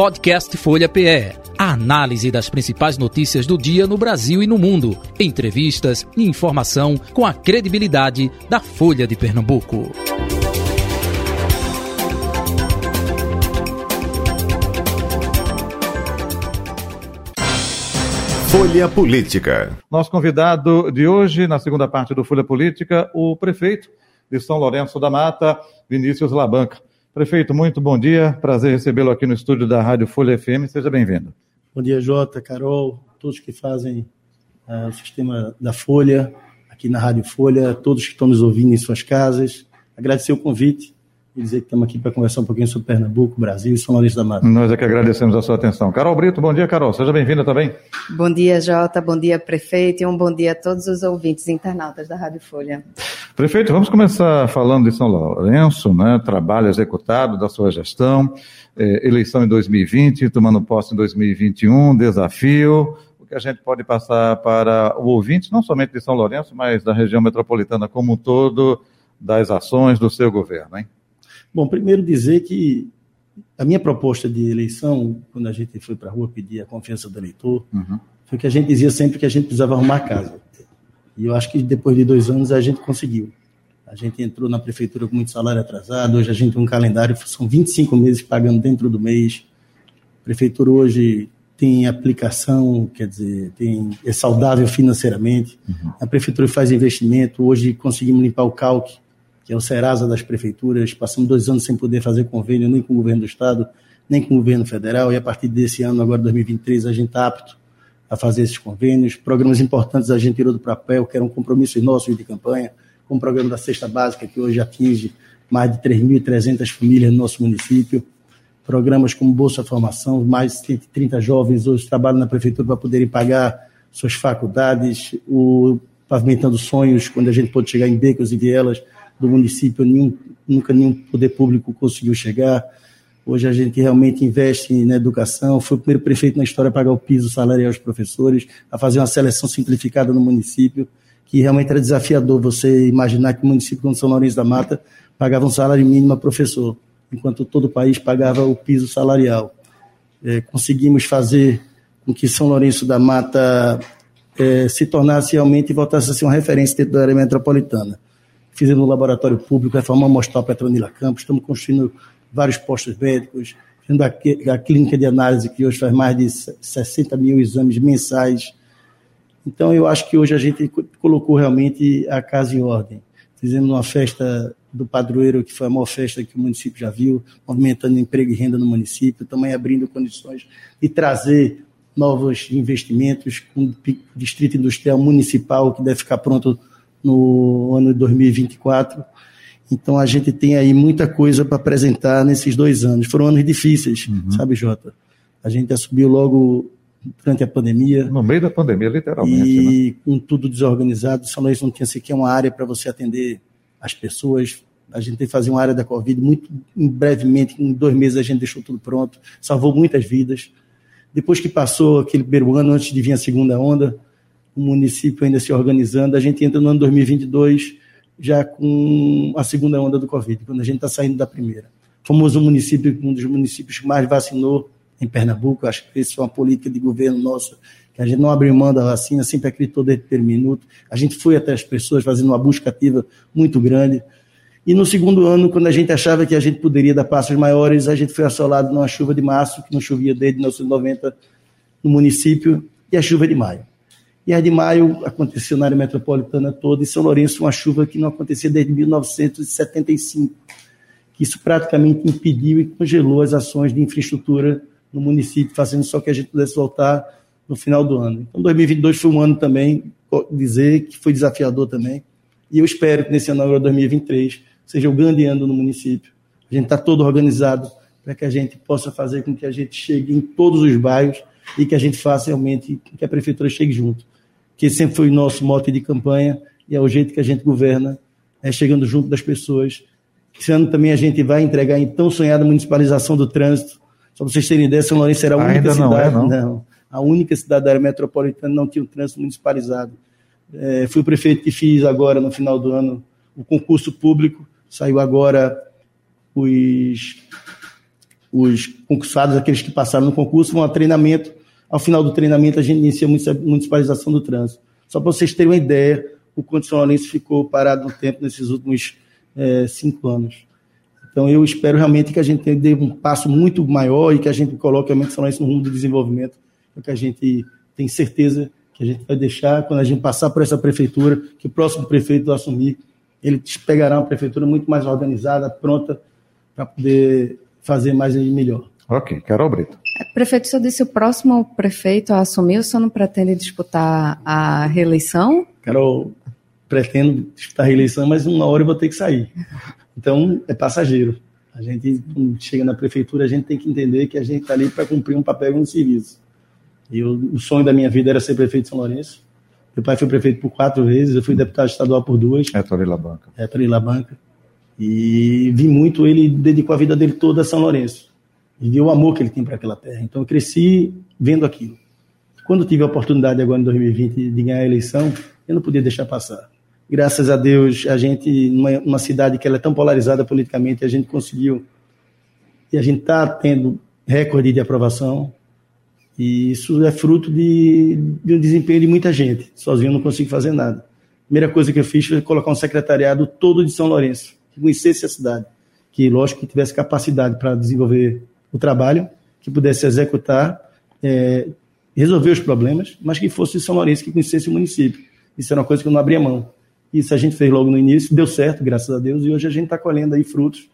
Podcast Folha PE. A análise das principais notícias do dia no Brasil e no mundo. Entrevistas e informação com a credibilidade da Folha de Pernambuco. Folha Política. Nosso convidado de hoje, na segunda parte do Folha Política, o prefeito de São Lourenço da Mata, Vinícius Labanca. Prefeito, muito bom dia. Prazer recebê-lo aqui no estúdio da Rádio Folha FM. Seja bem-vindo. Bom dia, Jota, Carol, todos que fazem uh, o sistema da Folha, aqui na Rádio Folha, todos que estão nos ouvindo em suas casas. Agradecer o convite e dizer que estamos aqui para conversar um pouquinho sobre Pernambuco, Brasil e São Lourenço da Mata. Nós é que agradecemos a sua atenção. Carol Brito, bom dia, Carol. Seja bem-vinda também. Bom dia, Jota. Bom dia, prefeito. E um bom dia a todos os ouvintes internautas da Rádio Folha. Prefeito, vamos começar falando de São Lourenço, né? trabalho executado da sua gestão, eh, eleição em 2020, tomando posse em 2021, desafio, o que a gente pode passar para o ouvinte, não somente de São Lourenço, mas da região metropolitana como um todo, das ações do seu governo, hein? Bom, primeiro dizer que a minha proposta de eleição, quando a gente foi para a rua pedir a confiança do eleitor, uhum. foi que a gente dizia sempre que a gente precisava arrumar casa. E eu acho que depois de dois anos a gente conseguiu. A gente entrou na prefeitura com muito salário atrasado, hoje a gente tem um calendário, são 25 meses pagando dentro do mês. A prefeitura hoje tem aplicação, quer dizer, tem, é saudável financeiramente. Uhum. A prefeitura faz investimento, hoje conseguimos limpar o calque que é o Serasa das prefeituras. Passamos dois anos sem poder fazer convênio nem com o governo do Estado, nem com o governo federal, e a partir desse ano, agora 2023, a gente está apto a fazer esses convênios. Programas importantes a gente tirou do papel, que eram compromissos nossos de campanha, como o programa da Cesta Básica, que hoje atinge mais de 3.300 famílias no nosso município. Programas como Bolsa Formação, mais de 30 jovens hoje trabalham na prefeitura para poderem pagar suas faculdades, o Pavimentando Sonhos, quando a gente pode chegar em becos e vielas, do município, nenhum, nunca nenhum poder público conseguiu chegar. Hoje a gente realmente investe na educação. Foi o primeiro prefeito na história a pagar o piso salarial aos professores, a fazer uma seleção simplificada no município, que realmente era desafiador você imaginar que o município como São Lourenço da Mata pagava um salário mínimo a professor, enquanto todo o país pagava o piso salarial. É, conseguimos fazer com que São Lourenço da Mata é, se tornasse realmente e voltasse a ser uma referência dentro da área metropolitana fizemos um laboratório público, reformamos o Hospital Petronila Campos, estamos construindo vários postos médicos, fazendo a, a clínica de análise que hoje faz mais de 60 mil exames mensais. Então, eu acho que hoje a gente colocou realmente a casa em ordem. Fizemos uma festa do padroeiro, que foi a maior festa que o município já viu, movimentando emprego e renda no município, também abrindo condições de trazer novos investimentos com o Distrito Industrial Municipal, que deve ficar pronto no ano de 2024. Então a gente tem aí muita coisa para apresentar nesses dois anos. Foram anos difíceis, uhum. sabe, Jota? A gente assumiu logo durante a pandemia. No meio da pandemia, literalmente. E né? com tudo desorganizado, São Luís não tinha sequer uma área para você atender as pessoas. A gente tem que fazer uma área da Covid muito brevemente, em dois meses a gente deixou tudo pronto, salvou muitas vidas. Depois que passou aquele primeiro ano, antes de vir a segunda onda, o município ainda se organizando, a gente entra no ano 2022 já com a segunda onda do Covid, quando a gente está saindo da primeira. Fomos um município, um dos municípios que mais vacinou em Pernambuco, acho que isso é uma política de governo nossa, que a gente não abriu mão da vacina, sempre acreditou desde o primeiro minuto. A gente foi até as pessoas fazendo uma busca ativa muito grande. E no segundo ano, quando a gente achava que a gente poderia dar passos maiores, a gente foi assolado numa chuva de março, que não chovia desde 1990 no município, e a chuva de maio. E a de maio aconteceu na área metropolitana toda, e São Lourenço, uma chuva que não acontecia desde 1975, que isso praticamente impediu e congelou as ações de infraestrutura no município, fazendo só que a gente pudesse voltar no final do ano. Então, 2022 foi um ano também, dizer que foi desafiador também, e eu espero que nesse ano agora, 2023, seja o grande ano no município. A gente está todo organizado para que a gente possa fazer com que a gente chegue em todos os bairros e que a gente faça realmente que a prefeitura chegue junto que sempre foi o nosso mote de campanha e é o jeito que a gente governa, é chegando junto das pessoas. Esse ano também a gente vai entregar a tão sonhada municipalização do trânsito. Só para vocês terem ideia, São Lourenço era a única Ainda cidade, não, é, não. não, a única cidade da área metropolitana não tinha o trânsito municipalizado. É, fui o prefeito que fiz agora, no final do ano, o concurso público. Saiu agora os os concursados, aqueles que passaram no concurso, vão a treinamento. Ao final do treinamento, a gente inicia a municipalização do trânsito. Só para vocês terem uma ideia, o Lourenço ficou parado no tempo nesses últimos é, cinco anos. Então, eu espero realmente que a gente dê um passo muito maior e que a gente coloque São Lourenço no rumo do desenvolvimento, porque a gente tem certeza que a gente vai deixar, quando a gente passar por essa prefeitura, que o próximo prefeito assumir, ele pegará uma prefeitura muito mais organizada, pronta para poder fazer mais e melhor. Ok, Carol Brito. É, prefeito, o senhor disse o próximo prefeito a assumir, o senhor não pretende disputar a reeleição? Carol, pretendo disputar a reeleição, mas uma hora eu vou ter que sair. Então, é passageiro. A gente, quando chega na prefeitura, a gente tem que entender que a gente está ali para cumprir um papel e um serviço. E eu, o sonho da minha vida era ser prefeito de São Lourenço. Meu pai foi prefeito por quatro vezes, eu fui deputado estadual por duas. É Banca. É Banca. E vi muito, ele dedicou a vida dele toda a São Lourenço. E vi o amor que ele tem para aquela terra. Então eu cresci vendo aquilo. Quando tive a oportunidade agora em 2020 de ganhar a eleição, eu não podia deixar passar. Graças a Deus, a gente, numa, numa cidade que ela é tão polarizada politicamente, a gente conseguiu. E a gente está tendo recorde de aprovação. E isso é fruto de, de um desempenho de muita gente. Sozinho eu não consigo fazer nada. A primeira coisa que eu fiz foi colocar um secretariado todo de São Lourenço, que conhecesse a cidade, que, lógico, que tivesse capacidade para desenvolver o trabalho, que pudesse executar, é, resolver os problemas, mas que fosse de São Lourenço, que conhecesse o município. Isso era uma coisa que eu não abria mão. Isso a gente fez logo no início, deu certo, graças a Deus, e hoje a gente está colhendo aí frutos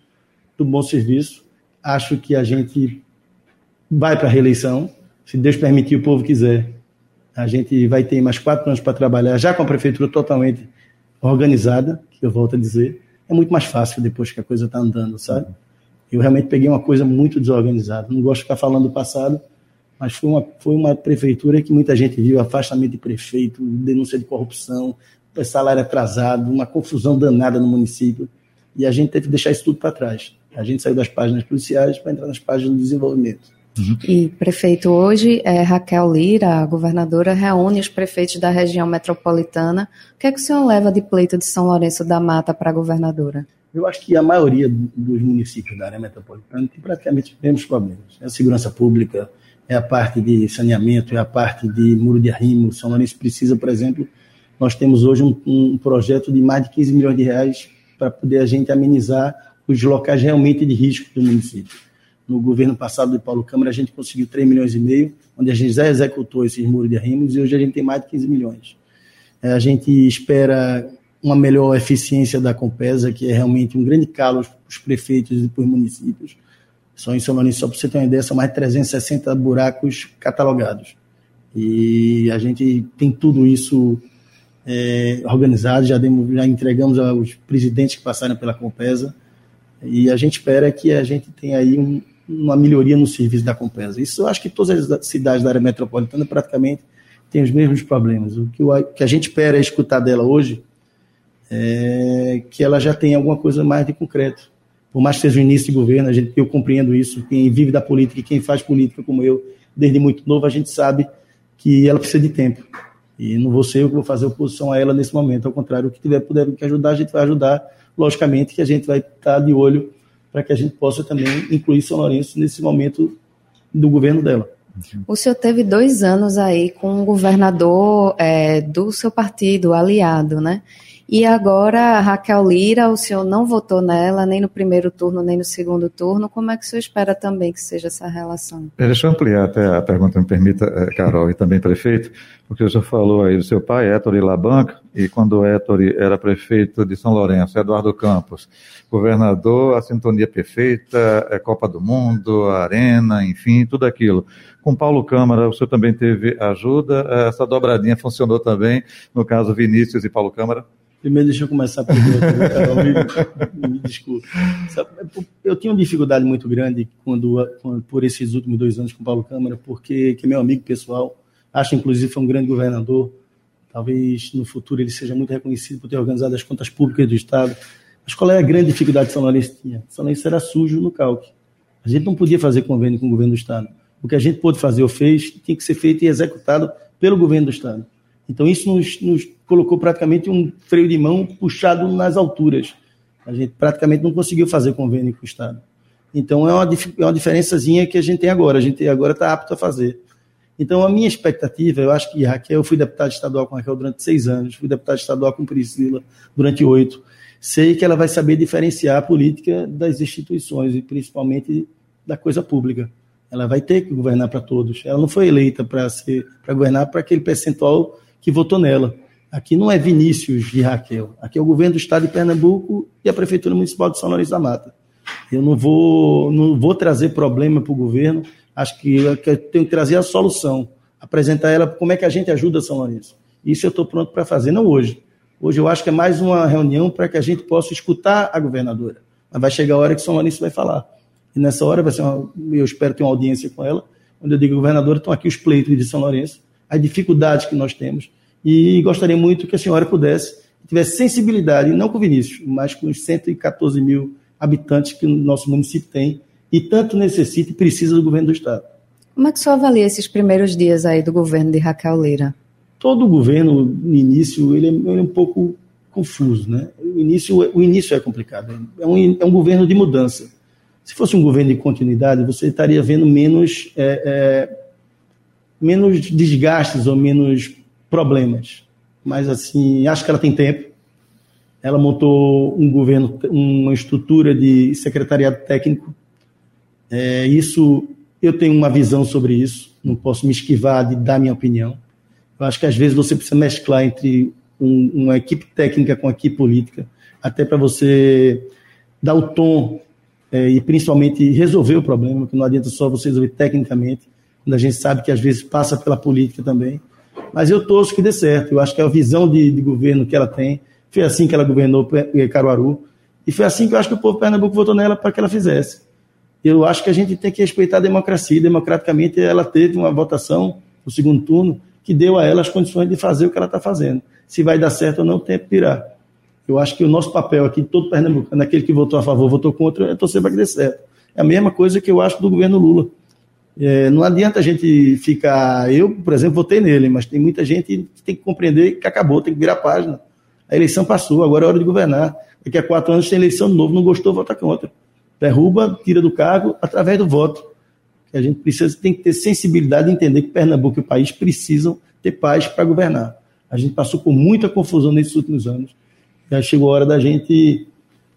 do bom serviço. Acho que a gente vai para a reeleição, se Deus permitir, o povo quiser, a gente vai ter mais quatro anos para trabalhar, já com a prefeitura totalmente organizada, que eu volto a dizer. É muito mais fácil depois que a coisa está andando, sabe? Eu realmente peguei uma coisa muito desorganizada. Não gosto de ficar falando do passado, mas foi uma, foi uma prefeitura que muita gente viu afastamento de prefeito, denúncia de corrupção, salário atrasado, uma confusão danada no município. E a gente teve que deixar isso tudo para trás. A gente saiu das páginas policiais para entrar nas páginas do desenvolvimento. Uhum. E, prefeito, hoje é, Raquel Lira, a governadora, reúne os prefeitos da região metropolitana. O que é que o senhor leva de pleito de São Lourenço da Mata para a governadora? Eu acho que a maioria dos municípios da área metropolitana tem praticamente os mesmos problemas. É a segurança pública, é a parte de saneamento, é a parte de muro de arrimo. São Lourenço precisa, por exemplo, nós temos hoje um, um projeto de mais de 15 milhões de reais para poder a gente amenizar os locais realmente de risco do município no governo passado de Paulo Câmara, a gente conseguiu 3 milhões e meio, onde a gente já executou esses muros de arrimos e hoje a gente tem mais de 15 milhões. É, a gente espera uma melhor eficiência da Compesa, que é realmente um grande calo para os prefeitos e para os municípios. Só em São Lourenço, só para você ter uma ideia, são mais de 360 buracos catalogados. E a gente tem tudo isso é, organizado, já, demos, já entregamos aos presidentes que passaram pela Compesa, e a gente espera que a gente tenha aí um, uma melhoria no serviço da Compesa. Isso eu acho que todas as cidades da área metropolitana praticamente têm os mesmos problemas. O que, que a gente espera escutar dela hoje é que ela já tenha alguma coisa mais de concreto. Por mais que seja o início de governo, a gente, eu compreendo isso. Quem vive da política e quem faz política como eu, desde muito novo, a gente sabe que ela precisa de tempo. E não vou ser eu que vou fazer oposição a ela nesse momento. Ao contrário, o que tiver puder que ajudar, a gente vai ajudar. Logicamente que a gente vai estar de olho para que a gente possa também incluir São Lourenço nesse momento do governo dela. O senhor teve dois anos aí com um governador é, do seu partido, aliado, né? E agora, Raquel Lira, o senhor não votou nela, nem no primeiro turno, nem no segundo turno. Como é que o senhor espera também que seja essa relação? Deixa eu ampliar até a pergunta, me permita, é, Carol, e também prefeito, porque o senhor falou aí do seu pai, Héctor Labanca, e quando Héctor era prefeito de São Lourenço, Eduardo Campos, governador, a sintonia perfeita, é Copa do Mundo, Arena, enfim, tudo aquilo. Com Paulo Câmara, o senhor também teve ajuda, essa dobradinha funcionou também, no caso Vinícius e Paulo Câmara? Primeiro, deixa eu começar por me, me desculpe. Eu tinha uma dificuldade muito grande quando, quando, por esses últimos dois anos com Paulo Câmara, porque que é meu amigo pessoal, acho inclusive foi um grande governador. Talvez no futuro ele seja muito reconhecido por ter organizado as contas públicas do Estado. Mas qual é a grande dificuldade que São Lourenço tinha? São Lourenço era sujo no calque. A gente não podia fazer convênio com o governo do Estado. O que a gente pôde fazer ou fez tinha que ser feito e executado pelo governo do Estado. Então isso nos, nos colocou praticamente um freio de mão puxado nas alturas. A gente praticamente não conseguiu fazer convênio com o Estado. Então é uma, é uma diferençazinha que a gente tem agora, a gente agora está apto a fazer. Então a minha expectativa, eu acho que Raquel, eu fui deputado estadual com Raquel durante seis anos, fui deputado estadual com Priscila durante oito. Sei que ela vai saber diferenciar a política das instituições e principalmente da coisa pública. Ela vai ter que governar para todos. Ela não foi eleita para governar para aquele percentual que votou nela. Aqui não é Vinícius e Raquel. Aqui é o governo do estado de Pernambuco e a prefeitura municipal de São Lourenço da Mata. Eu não vou não vou trazer problema para o governo. Acho que eu tenho que trazer a solução, apresentar ela como é que a gente ajuda São Lourenço. Isso eu estou pronto para fazer, não hoje. Hoje eu acho que é mais uma reunião para que a gente possa escutar a governadora. Mas vai chegar a hora que São Lourenço vai falar. E nessa hora vai ser uma, eu espero ter uma audiência com ela, onde eu digo, governadora, estão aqui os pleitos de São Lourenço, as dificuldades que nós temos, e gostaria muito que a senhora pudesse, tivesse sensibilidade, não com o Vinícius, mas com os 114 mil habitantes que o nosso município tem, e tanto necessita e precisa do governo do Estado. Como é que o senhor avalia esses primeiros dias aí do governo de Raquel Lira? Todo o governo, no início, ele é, ele é um pouco confuso, né? O início, o início é complicado. É um, é um governo de mudança. Se fosse um governo de continuidade, você estaria vendo menos, é, é, menos desgastes ou menos problemas. Mas, assim, acho que ela tem tempo. Ela montou um governo, uma estrutura de secretariado técnico. É, isso, eu tenho uma visão sobre isso. Não posso me esquivar de dar minha opinião. Eu acho que às vezes você precisa mesclar entre um, uma equipe técnica com a equipe política, até para você dar o tom é, e principalmente resolver o problema, que não adianta só você resolver tecnicamente, quando a gente sabe que às vezes passa pela política também. Mas eu torço que dê certo. Eu acho que a visão de, de governo que ela tem, foi assim que ela governou Caruaru, e foi assim que eu acho que o povo de Pernambuco votou nela para que ela fizesse. Eu acho que a gente tem que respeitar a democracia. Democraticamente, ela teve uma votação no segundo turno que deu a ela as condições de fazer o que ela está fazendo. Se vai dar certo ou não, o tempo dirá. Eu acho que o nosso papel aqui, todo pernambucano, aquele que votou a favor, votou contra, é torcer para que dê certo. É a mesma coisa que eu acho do governo Lula. É, não adianta a gente ficar. Eu, por exemplo, votei nele, mas tem muita gente que tem que compreender que acabou, tem que virar a página. A eleição passou, agora é hora de governar. Daqui a quatro anos tem eleição de novo, não gostou, vota contra. Derruba, tira do cargo através do voto. A gente precisa, tem que ter sensibilidade de entender que Pernambuco e o país precisam ter paz para governar. A gente passou por muita confusão nesses últimos anos já chegou a hora da gente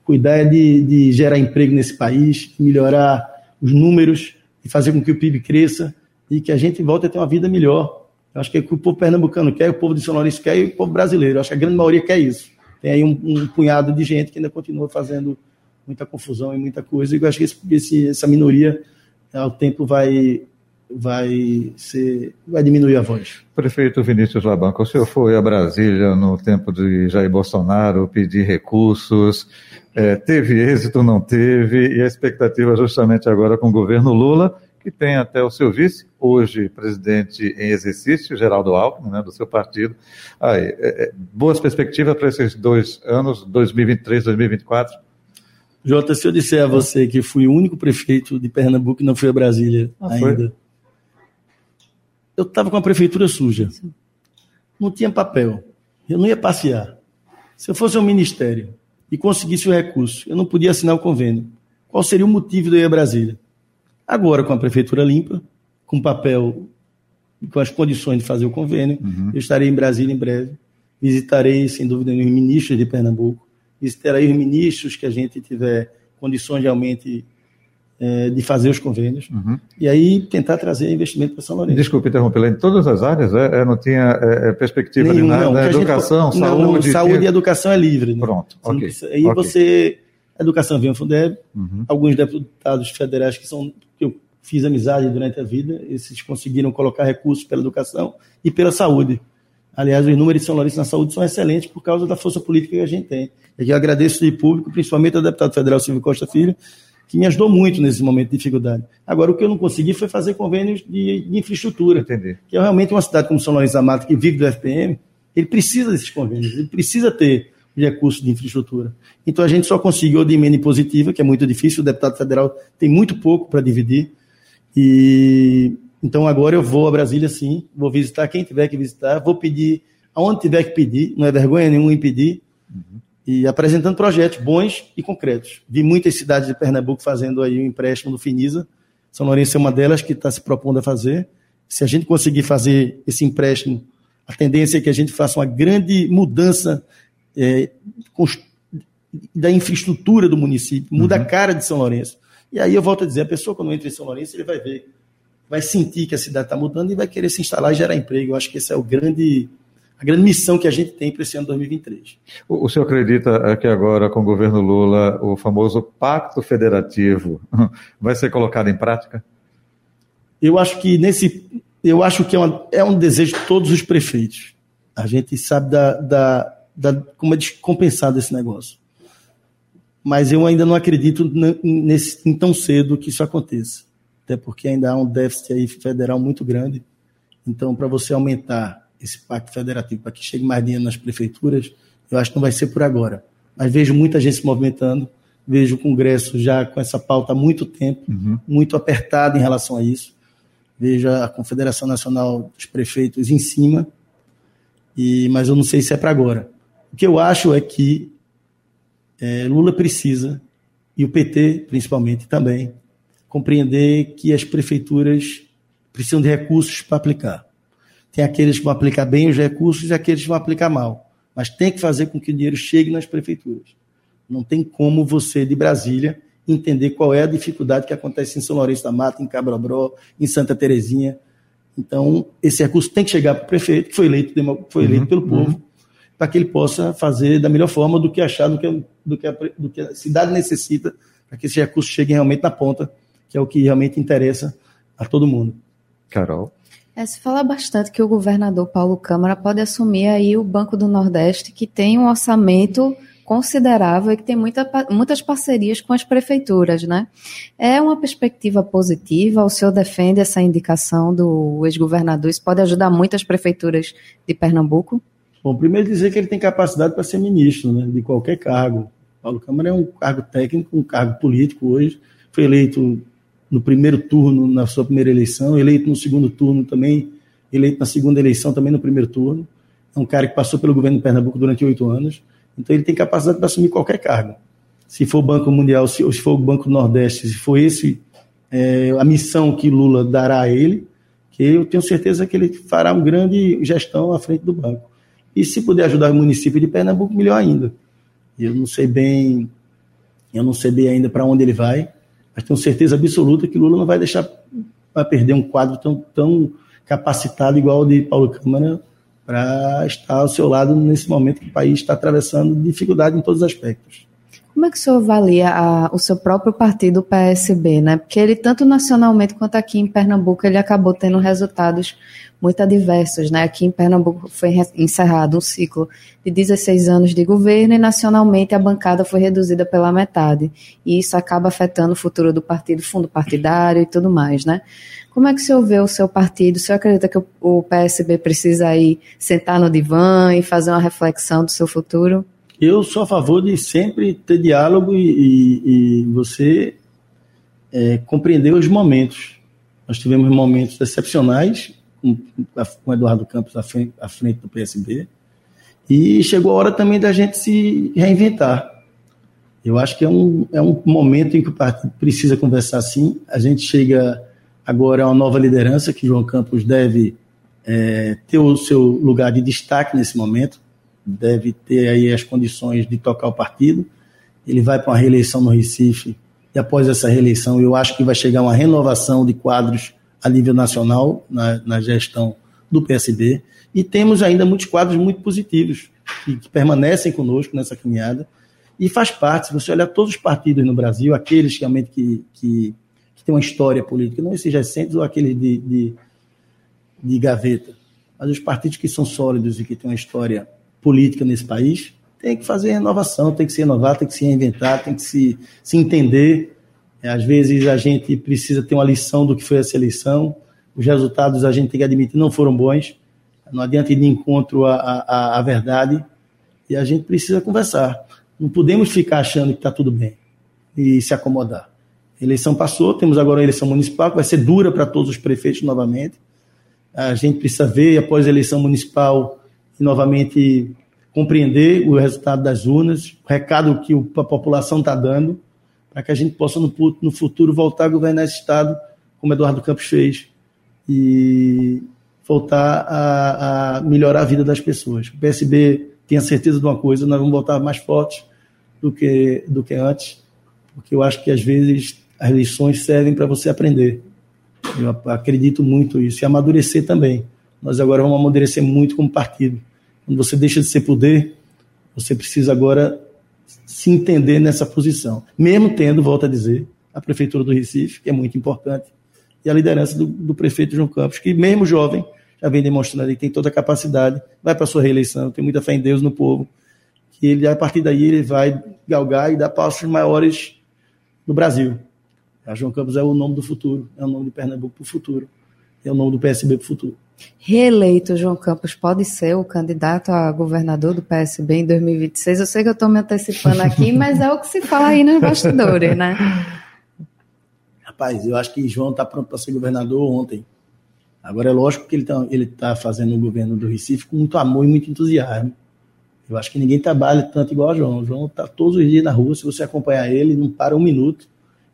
cuidar de, de gerar emprego nesse país, melhorar os números fazer com que o PIB cresça e que a gente volte a ter uma vida melhor. Eu acho que é o que o povo pernambucano quer, o povo de São Lourenço quer e o povo brasileiro. Eu acho que a grande maioria quer isso. Tem aí um, um punhado de gente que ainda continua fazendo muita confusão e muita coisa. E eu acho que esse, essa minoria, ao tempo, vai vai ser vai diminuir a voz. Prefeito Vinícius Labanca, o senhor foi a Brasília no tempo de Jair Bolsonaro pedir recursos, é, teve êxito, não teve, e a expectativa justamente agora com o governo Lula, que tem até o seu vice, hoje presidente em exercício, Geraldo Alckmin, né, do seu partido. Aí, é, é boas perspectivas para esses dois anos, 2023, 2024? Jota, se eu disser a você que fui o único prefeito de Pernambuco que não fui a Brasília ah, ainda, foi? Eu estava com a prefeitura suja. Não tinha papel. Eu não ia passear. Se eu fosse um ministério e conseguisse o recurso, eu não podia assinar o convênio. Qual seria o motivo de eu ir a Brasília? Agora, com a prefeitura limpa, com papel, com as condições de fazer o convênio, uhum. eu estarei em Brasília em breve. Visitarei, sem dúvida os ministros de Pernambuco. Visitarei os ministros que a gente tiver condições realmente é, de fazer os convênios uhum. e aí tentar trazer investimento para São Lourenço. Desculpe interromper, em todas as áreas é, é não tinha é, é perspectiva Nenhum, de nada, não, educação, gente, saúde... Não, não, saúde tinha... e educação é livre. Né? Pronto, ok. Precisa, aí okay. você, educação vem o Fundeb, uhum. alguns deputados federais que são que eu fiz amizade durante a vida, esses conseguiram colocar recursos pela educação e pela saúde. Aliás, os números de São Lourenço na saúde são excelentes por causa da força política que a gente tem. E eu agradeço de público, principalmente ao deputado federal Silvio Costa Filho, que me ajudou muito nesse momento de dificuldade. Agora, o que eu não consegui foi fazer convênios de, de infraestrutura. Entendi. Que é realmente uma cidade como São Lourenço da Mata, que vive do FPM, ele precisa desses convênios, ele precisa ter recursos de infraestrutura. Então, a gente só conseguiu de emenda positiva, que é muito difícil, o deputado federal tem muito pouco para dividir. E então, agora eu vou a Brasília, sim, vou visitar quem tiver que visitar, vou pedir aonde tiver que pedir, não é vergonha nenhuma em pedir. Uhum e apresentando projetos bons e concretos. Vi muitas cidades de Pernambuco fazendo aí o um empréstimo do Finisa. São Lourenço é uma delas que está se propondo a fazer. Se a gente conseguir fazer esse empréstimo, a tendência é que a gente faça uma grande mudança é, da infraestrutura do município, muda uhum. a cara de São Lourenço. E aí eu volto a dizer, a pessoa quando entra em São Lourenço, ele vai ver, vai sentir que a cidade está mudando e vai querer se instalar e gerar emprego. Eu acho que esse é o grande a grande missão que a gente tem para esse ano 2023. O, o senhor acredita que agora, com o governo Lula, o famoso pacto federativo vai ser colocado em prática? Eu acho que nesse, eu acho que é, uma, é um desejo de todos os prefeitos. A gente sabe da, da, da, como é descompensado esse negócio. Mas eu ainda não acredito nesse, em tão cedo que isso aconteça. Até porque ainda há um déficit aí federal muito grande. Então, para você aumentar esse pacto federativo para que chegue mais dinheiro nas prefeituras, eu acho que não vai ser por agora. Mas vejo muita gente se movimentando, vejo o Congresso já com essa pauta há muito tempo, uhum. muito apertado em relação a isso. Vejo a Confederação Nacional dos Prefeitos em cima, e, mas eu não sei se é para agora. O que eu acho é que é, Lula precisa, e o PT principalmente também, compreender que as prefeituras precisam de recursos para aplicar. Tem aqueles que vão aplicar bem os recursos e aqueles que vão aplicar mal. Mas tem que fazer com que o dinheiro chegue nas prefeituras. Não tem como você, de Brasília, entender qual é a dificuldade que acontece em São Lourenço da Mata, em Cabrabró, em Santa Terezinha. Então, esse recurso tem que chegar para o prefeito, que foi eleito, foi eleito uhum, pelo povo, uhum. para que ele possa fazer da melhor forma do que achar, do que, do que, a, do que a cidade necessita, para que esse recurso chegue realmente na ponta, que é o que realmente interessa a todo mundo. Carol? É, se fala bastante que o governador Paulo Câmara pode assumir aí o Banco do Nordeste, que tem um orçamento considerável e que tem muita, muitas parcerias com as prefeituras, né? É uma perspectiva positiva? O senhor defende essa indicação do ex-governador? Isso pode ajudar muitas prefeituras de Pernambuco? Bom, primeiro dizer que ele tem capacidade para ser ministro, né, de qualquer cargo. Paulo Câmara é um cargo técnico, um cargo político hoje. Foi eleito no primeiro turno, na sua primeira eleição, eleito no segundo turno também, eleito na segunda eleição também no primeiro turno. É um cara que passou pelo governo de Pernambuco durante oito anos, então ele tem capacidade para assumir qualquer cargo. Se for o Banco Mundial, se, for o Banco Nordeste, se for esse é, a missão que Lula dará a ele, que eu tenho certeza que ele fará uma grande gestão à frente do banco. E se puder ajudar o município de Pernambuco, melhor ainda. Eu não sei bem, eu não sei bem ainda para onde ele vai, mas tenho certeza absoluta que Lula não vai deixar vai perder um quadro tão, tão capacitado igual o de Paulo Câmara para estar ao seu lado nesse momento que o país está atravessando dificuldade em todos os aspectos. Como é que o senhor avalia a, o seu próprio partido, o PSB, né? Porque ele, tanto nacionalmente quanto aqui em Pernambuco, ele acabou tendo resultados muito adversos, né? Aqui em Pernambuco foi encerrado um ciclo de 16 anos de governo e nacionalmente a bancada foi reduzida pela metade. E isso acaba afetando o futuro do partido, fundo partidário e tudo mais, né? Como é que o senhor vê o seu partido? O senhor acredita que o PSB precisa aí sentar no divã e fazer uma reflexão do seu futuro? Eu sou a favor de sempre ter diálogo e, e, e você é, compreender os momentos. Nós tivemos momentos excepcionais com, com Eduardo Campos à frente, à frente do PSB e chegou a hora também da gente se reinventar. Eu acho que é um, é um momento em que o partido precisa conversar sim. A gente chega agora a uma nova liderança que João Campos deve é, ter o seu lugar de destaque nesse momento deve ter aí as condições de tocar o partido. Ele vai para uma reeleição no Recife e após essa reeleição eu acho que vai chegar uma renovação de quadros a nível nacional na, na gestão do PSB e temos ainda muitos quadros muito positivos que, que permanecem conosco nessa caminhada e faz parte, se você olhar todos os partidos no Brasil, aqueles realmente que, que, que têm uma história política, não esses recentes ou aqueles de, de, de gaveta, mas os partidos que são sólidos e que têm uma história política nesse país, tem que fazer renovação, tem que se renovar, tem que se reinventar, tem que se, se entender. É, às vezes a gente precisa ter uma lição do que foi essa eleição. Os resultados a gente tem que admitir não foram bons. Não adianta ir de encontro à, à, à verdade. E a gente precisa conversar. Não podemos ficar achando que está tudo bem e se acomodar. A eleição passou, temos agora a eleição municipal, que vai ser dura para todos os prefeitos novamente. A gente precisa ver, após a eleição municipal, e novamente compreender o resultado das urnas, o recado que a população está dando, para que a gente possa, no, no futuro, voltar a governar esse Estado, como Eduardo Campos fez, e voltar a, a melhorar a vida das pessoas. O PSB tem a certeza de uma coisa, nós vamos voltar mais fortes do que, do que antes, porque eu acho que às vezes as lições servem para você aprender. Eu acredito muito nisso e amadurecer também. Nós agora vamos amadurecer muito como partido. Quando você deixa de ser poder, você precisa agora se entender nessa posição. Mesmo tendo, volto a dizer, a Prefeitura do Recife, que é muito importante, e a liderança do, do prefeito João Campos, que mesmo jovem, já vem demonstrando que tem toda a capacidade, vai para a sua reeleição, tem muita fé em Deus, no povo, que ele, a partir daí, ele vai galgar e dar passos maiores no Brasil. A João Campos é o nome do futuro, é o nome de Pernambuco para o futuro, é o nome do PSB para o futuro. Reeleito, João Campos pode ser o candidato a governador do PSB em 2026? Eu sei que eu estou me antecipando aqui, mas é o que se fala aí nos bastidores, né? Rapaz, eu acho que João está pronto para ser governador ontem. Agora é lógico que ele está ele tá fazendo o governo do Recife com muito amor e muito entusiasmo. Eu acho que ninguém trabalha tanto igual a João. O João está todos os dias na rua, se você acompanhar ele, não para um minuto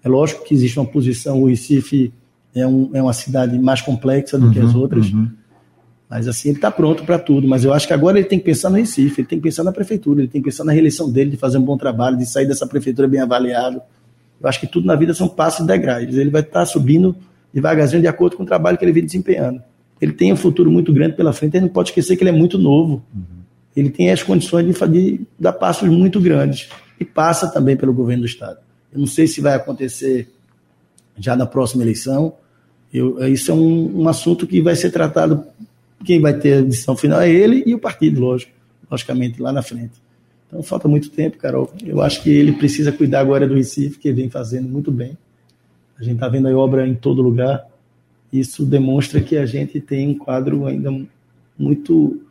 é lógico que existe uma posição, o Recife é, um, é uma cidade mais complexa do uhum, que as uhum, outras, uhum. mas assim, ele está pronto para tudo. Mas eu acho que agora ele tem que pensar no Recife, ele tem que pensar na prefeitura, ele tem que pensar na reeleição dele, de fazer um bom trabalho, de sair dessa prefeitura bem avaliado. Eu acho que tudo na vida são passos e degraus. Ele vai estar tá subindo devagarzinho de acordo com o trabalho que ele vem desempenhando. Ele tem um futuro muito grande pela frente, gente não pode esquecer que ele é muito novo. Uhum. Ele tem as condições de, de dar passos muito grandes. E passa também pelo governo do Estado. Eu não sei se vai acontecer já na próxima eleição. Eu, isso é um, um, assunto que vai ser tratado. Quem vai ter a decisão final é ele e o partido, lógico, logicamente, lá na frente. Então falta muito tempo, Carol. Eu acho que ele precisa cuidar agora do Recife, que ele vem fazendo muito bem. A gente está vendo a obra em todo lugar. Isso demonstra que a gente tem um quadro ainda muito,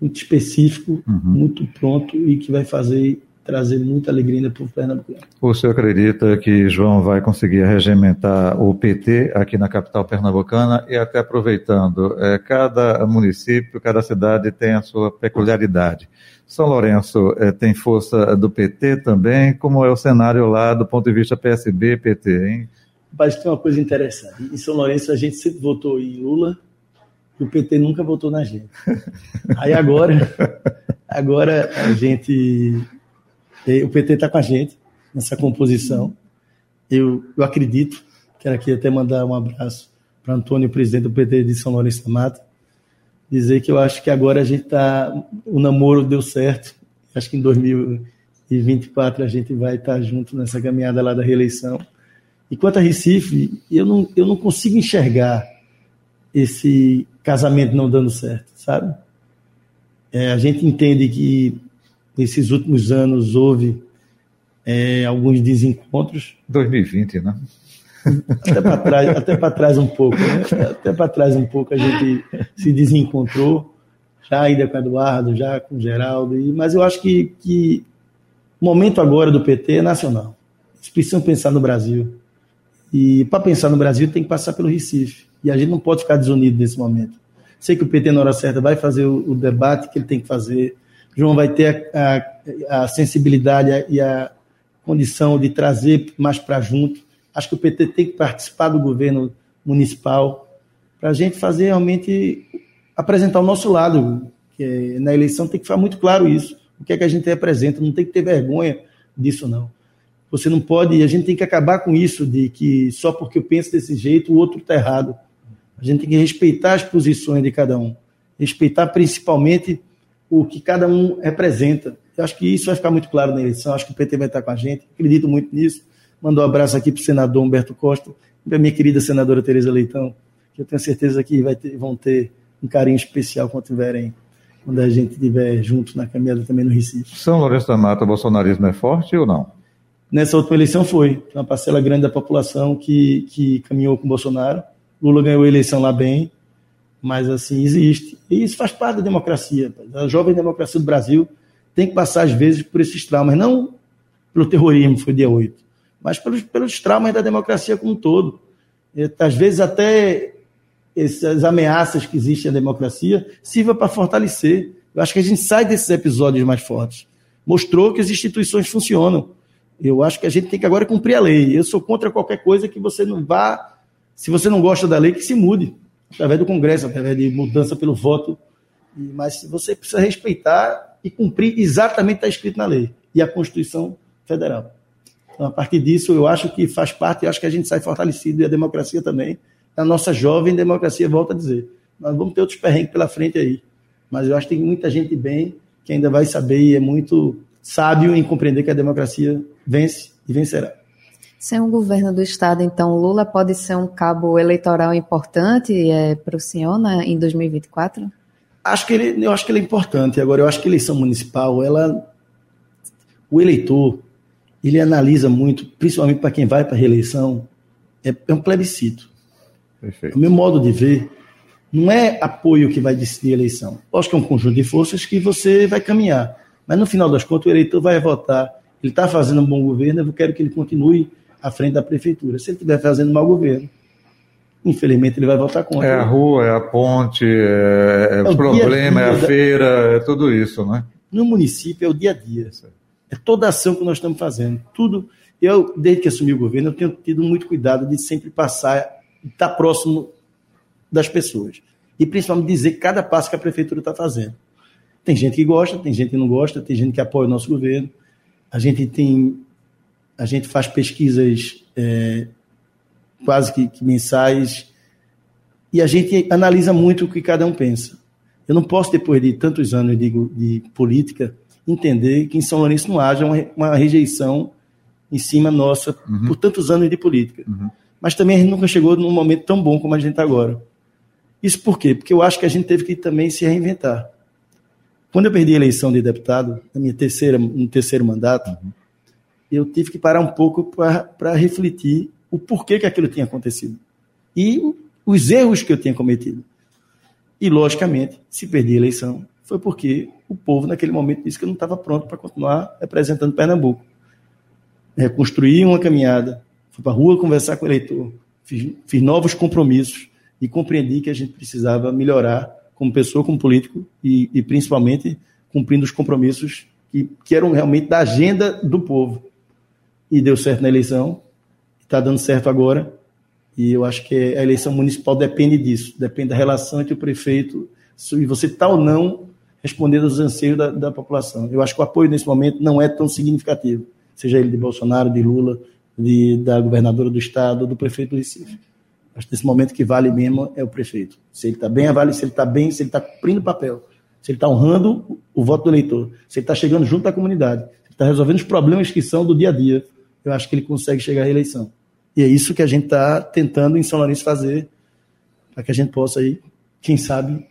muito específico, uhum. muito pronto e que vai fazer trazer muita alegria para o Pernambuco. O senhor acredita que João vai conseguir regimentar o PT aqui na capital pernambucana e até aproveitando, é, cada município, cada cidade tem a sua peculiaridade. São Lourenço é, tem força do PT também, como é o cenário lá do ponto de vista PSB, PT, hein? Mas tem uma coisa interessante. Em São Lourenço a gente sempre votou em Lula e o PT nunca votou na gente. Aí agora, agora a gente o PT está com a gente nessa composição. Eu, eu acredito, quero aqui até mandar um abraço para Antônio, presidente do PT de São Lourenço da Mata, dizer que eu acho que agora a gente está. O namoro deu certo. Acho que em 2024 a gente vai estar tá junto nessa caminhada lá da reeleição. E quanto a Recife, eu não, eu não consigo enxergar esse casamento não dando certo, sabe? É, a gente entende que nesses últimos anos houve é, alguns desencontros. 2020, né? Até para trás, até para trás um pouco, né? Até para trás um pouco a gente se desencontrou, já ainda com Eduardo, já com Geraldo, e, mas eu acho que, que o momento agora do PT é nacional. Eles precisam pensar no Brasil. E para pensar no Brasil tem que passar pelo Recife. E a gente não pode ficar desunido nesse momento. Sei que o PT, na hora certa, vai fazer o, o debate que ele tem que fazer, João vai ter a, a, a sensibilidade e a condição de trazer mais para junto. Acho que o PT tem que participar do governo municipal para a gente fazer realmente apresentar o nosso lado. Que na eleição tem que ficar muito claro isso. O que é que a gente representa? Não tem que ter vergonha disso, não. Você não pode, a gente tem que acabar com isso de que só porque eu penso desse jeito o outro está errado. A gente tem que respeitar as posições de cada um. Respeitar principalmente o que cada um representa. Eu acho que isso vai ficar muito claro na eleição. Acho que o PT vai estar com a gente. Acredito muito nisso. Mandou um abraço aqui para o senador Humberto Costa e para minha querida senadora Tereza Leitão, que eu tenho certeza que ter, vão ter um carinho especial quando tiverem quando a gente estiver junto na caminhada também no Recife. São Lourenço da Mata, o bolsonarismo é forte ou não? Nessa última eleição foi. Uma parcela grande da população que, que caminhou com o Bolsonaro. Lula ganhou a eleição lá bem mas assim existe. E isso faz parte da democracia. A jovem democracia do Brasil tem que passar, às vezes, por esses traumas, não pelo terrorismo, foi dia 8, mas pelos, pelos traumas da democracia como um todo. E, às vezes, até essas ameaças que existem à democracia sirva para fortalecer. Eu acho que a gente sai desses episódios mais fortes. Mostrou que as instituições funcionam. Eu acho que a gente tem que agora cumprir a lei. Eu sou contra qualquer coisa que você não vá. Se você não gosta da lei, que se mude. Através do Congresso, através de mudança pelo voto. Mas você precisa respeitar e cumprir exatamente o que está escrito na lei e a Constituição Federal. Então, a partir disso, eu acho que faz parte, eu acho que a gente sai fortalecido e a democracia também. A nossa jovem democracia, volta a dizer. Nós vamos ter outros perrengues pela frente aí. Mas eu acho que tem muita gente bem que ainda vai saber e é muito sábio em compreender que a democracia vence e vencerá. Sem o governo do Estado, então, Lula pode ser um cabo eleitoral importante é, para o senhor né, em 2024? Acho que ele, eu acho que ele é importante. Agora, eu acho que a eleição municipal, ela, o eleitor, ele analisa muito, principalmente para quem vai para a reeleição, é, é, um plebiscito. Perfeito. O meu modo de ver não é apoio que vai decidir a eleição. Acho que é um conjunto de forças que você vai caminhar. Mas no final das contas, o eleitor vai votar. Ele está fazendo um bom governo, eu quero que ele continue à frente da prefeitura. Se ele estiver fazendo mau governo, infelizmente ele vai votar contra. É a rua, é a ponte, é, é, é o problema, é a feira, é tudo isso, né? No município é o dia a dia. É toda a ação que nós estamos fazendo. Tudo. Eu, desde que assumi o governo, eu tenho tido muito cuidado de sempre passar, estar próximo das pessoas. E principalmente dizer cada passo que a prefeitura está fazendo. Tem gente que gosta, tem gente que não gosta, tem gente que apoia o nosso governo. A gente tem. A gente faz pesquisas é, quase que, que mensais e a gente analisa muito o que cada um pensa. Eu não posso, depois de tantos anos de, de política, entender que em São Lourenço não haja uma, uma rejeição em cima nossa uhum. por tantos anos de política. Uhum. Mas também a gente nunca chegou num momento tão bom como a gente está agora. Isso por quê? Porque eu acho que a gente teve que também se reinventar. Quando eu perdi a eleição de deputado, na minha terceira, no terceiro mandato, uhum. Eu tive que parar um pouco para refletir o porquê que aquilo tinha acontecido e os erros que eu tinha cometido. E, logicamente, se perdi a eleição, foi porque o povo, naquele momento, disse que eu não estava pronto para continuar representando Pernambuco. Reconstruí uma caminhada, fui para a rua conversar com o eleitor, fiz, fiz novos compromissos e compreendi que a gente precisava melhorar como pessoa, como político e, e principalmente cumprindo os compromissos que, que eram realmente da agenda do povo. E deu certo na eleição, está dando certo agora. E eu acho que a eleição municipal depende disso, depende da relação entre o prefeito e você está ou não respondendo aos anseios da, da, população. Eu acho que o apoio nesse momento não é tão significativo, seja ele de Bolsonaro, de Lula, de, da governadora do estado, do prefeito do Recife. Acho que nesse momento que vale mesmo é o prefeito. Se ele está bem, vale se ele está bem, se ele está cumprindo o papel, se ele está honrando o voto do eleitor, se ele está chegando junto da comunidade, se ele está resolvendo os problemas que são do dia a dia, eu acho que ele consegue chegar à reeleição. E é isso que a gente está tentando em São Lourenço fazer, para que a gente possa aí, quem sabe,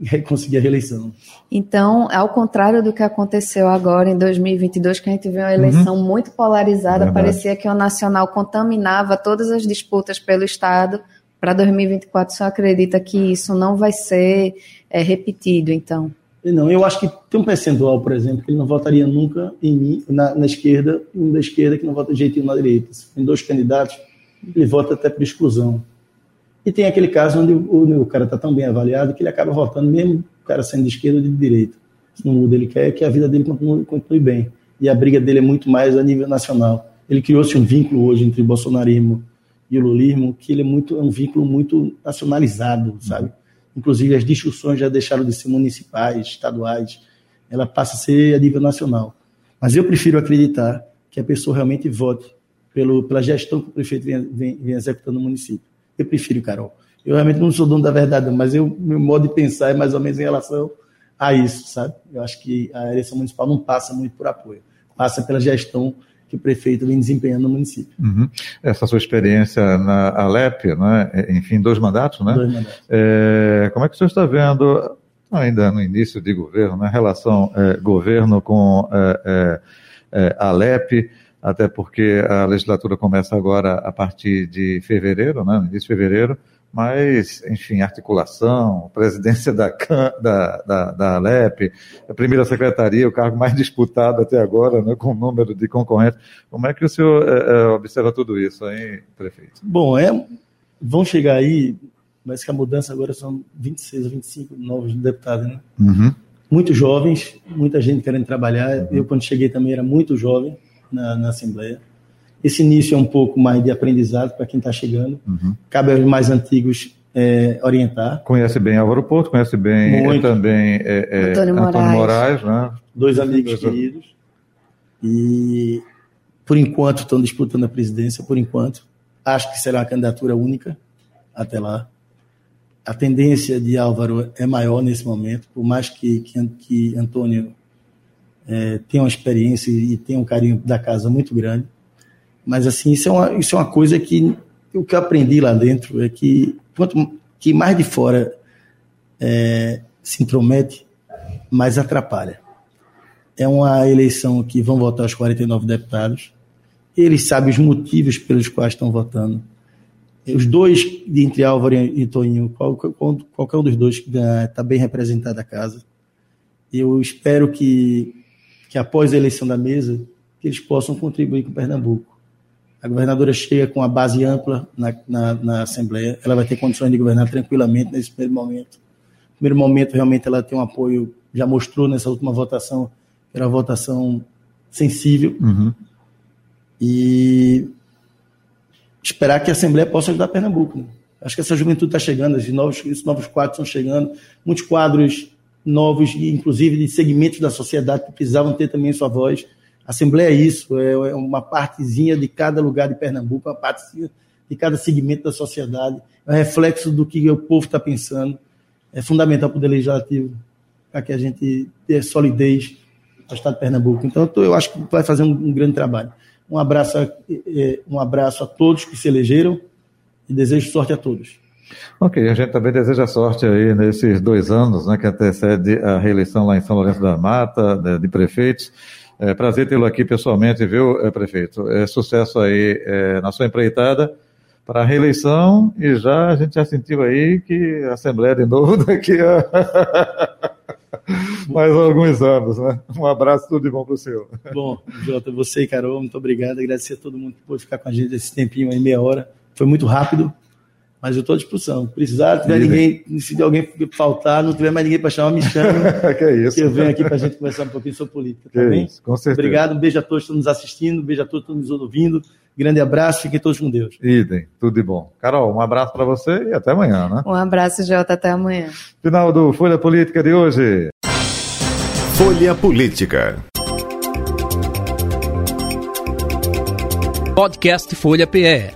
conseguir a reeleição. Então, ao contrário do que aconteceu agora em 2022, que a gente viu uma eleição uhum. muito polarizada, parecia que o Nacional contaminava todas as disputas pelo Estado. Para 2024, você acredita que isso não vai ser é, repetido, então? Não, eu acho que tem um percentual, por exemplo, que ele não votaria nunca em mim, na, na esquerda, e um da esquerda que não vota de jeitinho na direita. Tem dois candidatos, ele vota até por exclusão. E tem aquele caso onde o, o cara está tão bem avaliado que ele acaba votando, mesmo o cara sendo de esquerda ou de direita. Se não muda, ele quer que a vida dele continue, continue bem. E a briga dele é muito mais a nível nacional. Ele criou-se um vínculo hoje entre bolsonarismo e o lulismo, que ele é muito é um vínculo muito nacionalizado, sabe? Inclusive as discussões já deixaram de ser municipais, estaduais, ela passa a ser a nível nacional. Mas eu prefiro acreditar que a pessoa realmente vote pelo, pela gestão que o prefeito vem, vem, vem executando no município. Eu prefiro, Carol. Eu realmente não sou dono da verdade, mas eu, meu modo de pensar é mais ou menos em relação a isso, sabe? Eu acho que a eleição municipal não passa muito por apoio, passa pela gestão que o prefeito vem desempenhando no município. Uhum. Essa sua experiência na Alep, né? enfim, dois mandatos, né? Dois mandatos. É, como é que o senhor está vendo, ainda no início de governo, né? relação é, governo com é, é, é Alep, até porque a legislatura começa agora a partir de fevereiro, né, no início de fevereiro, mas, enfim, articulação, presidência da, da, da, da Alep, a primeira secretaria, o cargo mais disputado até agora, né, com o número de concorrentes. Como é que o senhor é, é, observa tudo isso, hein, prefeito? Bom, é, vão chegar aí, mas que a mudança agora são 26 ou 25 novos deputados, né? Uhum. muito jovens, muita gente querendo trabalhar. Eu, quando cheguei, também era muito jovem na, na Assembleia. Esse início é um pouco mais de aprendizado para quem está chegando. Uhum. Cabe aos mais antigos é, orientar. Conhece bem Álvaro Porto, conhece bem Muito. também é, é, Antônio, Moraes. Moraes, né? Dois amigos Dois... queridos. E, por enquanto, estão disputando a presidência, por enquanto. Acho que será uma candidatura única até lá. A tendência de Álvaro é maior nesse momento, por mais que, que, que Antônio é, tenha uma experiência e tenha um carinho da casa muito grande. Mas, assim, isso é uma, isso é uma coisa que o que eu aprendi lá dentro é que quanto que mais de fora é, se intromete, mais atrapalha. É uma eleição que vão votar os 49 deputados. Eles sabem os motivos pelos quais estão votando. Os dois, entre Álvaro e Toninho, qual, qual, qualquer um dos dois que ganhar, está bem representado a casa. Eu espero que, que após a eleição da mesa, que eles possam contribuir com Pernambuco. A governadora chega com a base ampla na, na, na, Assembleia, ela vai ter condições de governar tranquilamente nesse primeiro momento. No primeiro momento, realmente, ela tem um apoio, já mostrou nessa última votação, que era uma votação sensível. Uhum. E esperar que a Assembleia possa ajudar Pernambuco. Né? Acho que essa juventude está chegando, esses novos, esses novos quadros estão chegando, muitos quadros novos, inclusive de segmentos da sociedade que precisavam ter também sua voz. Assembleia é isso, é, é uma partezinha de cada lugar de Pernambuco, uma partezinha de cada segmento da sociedade, é um reflexo do que o povo está pensando. É fundamental para o Legislativo, para que a gente tenha solidez no Estado de Pernambuco. Então, eu acho que vai fazer um, um grande trabalho. Um abraço, a, é, um abraço a todos que se elegeram e desejo sorte a todos. Ok, a gente também deseja sorte aí nesses dois anos né, que antecede a reeleição lá em São Lourenço da Mata, de, de prefeitos. É prazer tê-lo aqui pessoalmente, viu, é, prefeito? É sucesso aí é, na sua empreitada para a reeleição e já a gente já sentiu aí que a Assembleia de novo daqui a mais alguns anos, né? Um abraço, tudo de bom para o senhor. Bom, Jota, você e Carol, muito obrigado. Agradecer a todo mundo que pôde ficar com a gente esse tempinho aí, meia hora. Foi muito rápido. Mas eu estou à disposição. Precisar, tiver ninguém, se alguém faltar, não tiver mais ninguém para chamar, me chame. que é isso. Que eu venho aqui para a gente conversar um pouquinho sobre política. Tá bem? Isso, com certeza. Obrigado, um beijo a todos que estão nos assistindo, um beijo a todos que estão nos ouvindo. Grande abraço, fiquem todos com Deus. Idem, tudo de bom. Carol, um abraço para você e até amanhã, né? Um abraço, Jota, até amanhã. Final do Folha Política de hoje. Folha Política. Podcast Folha PE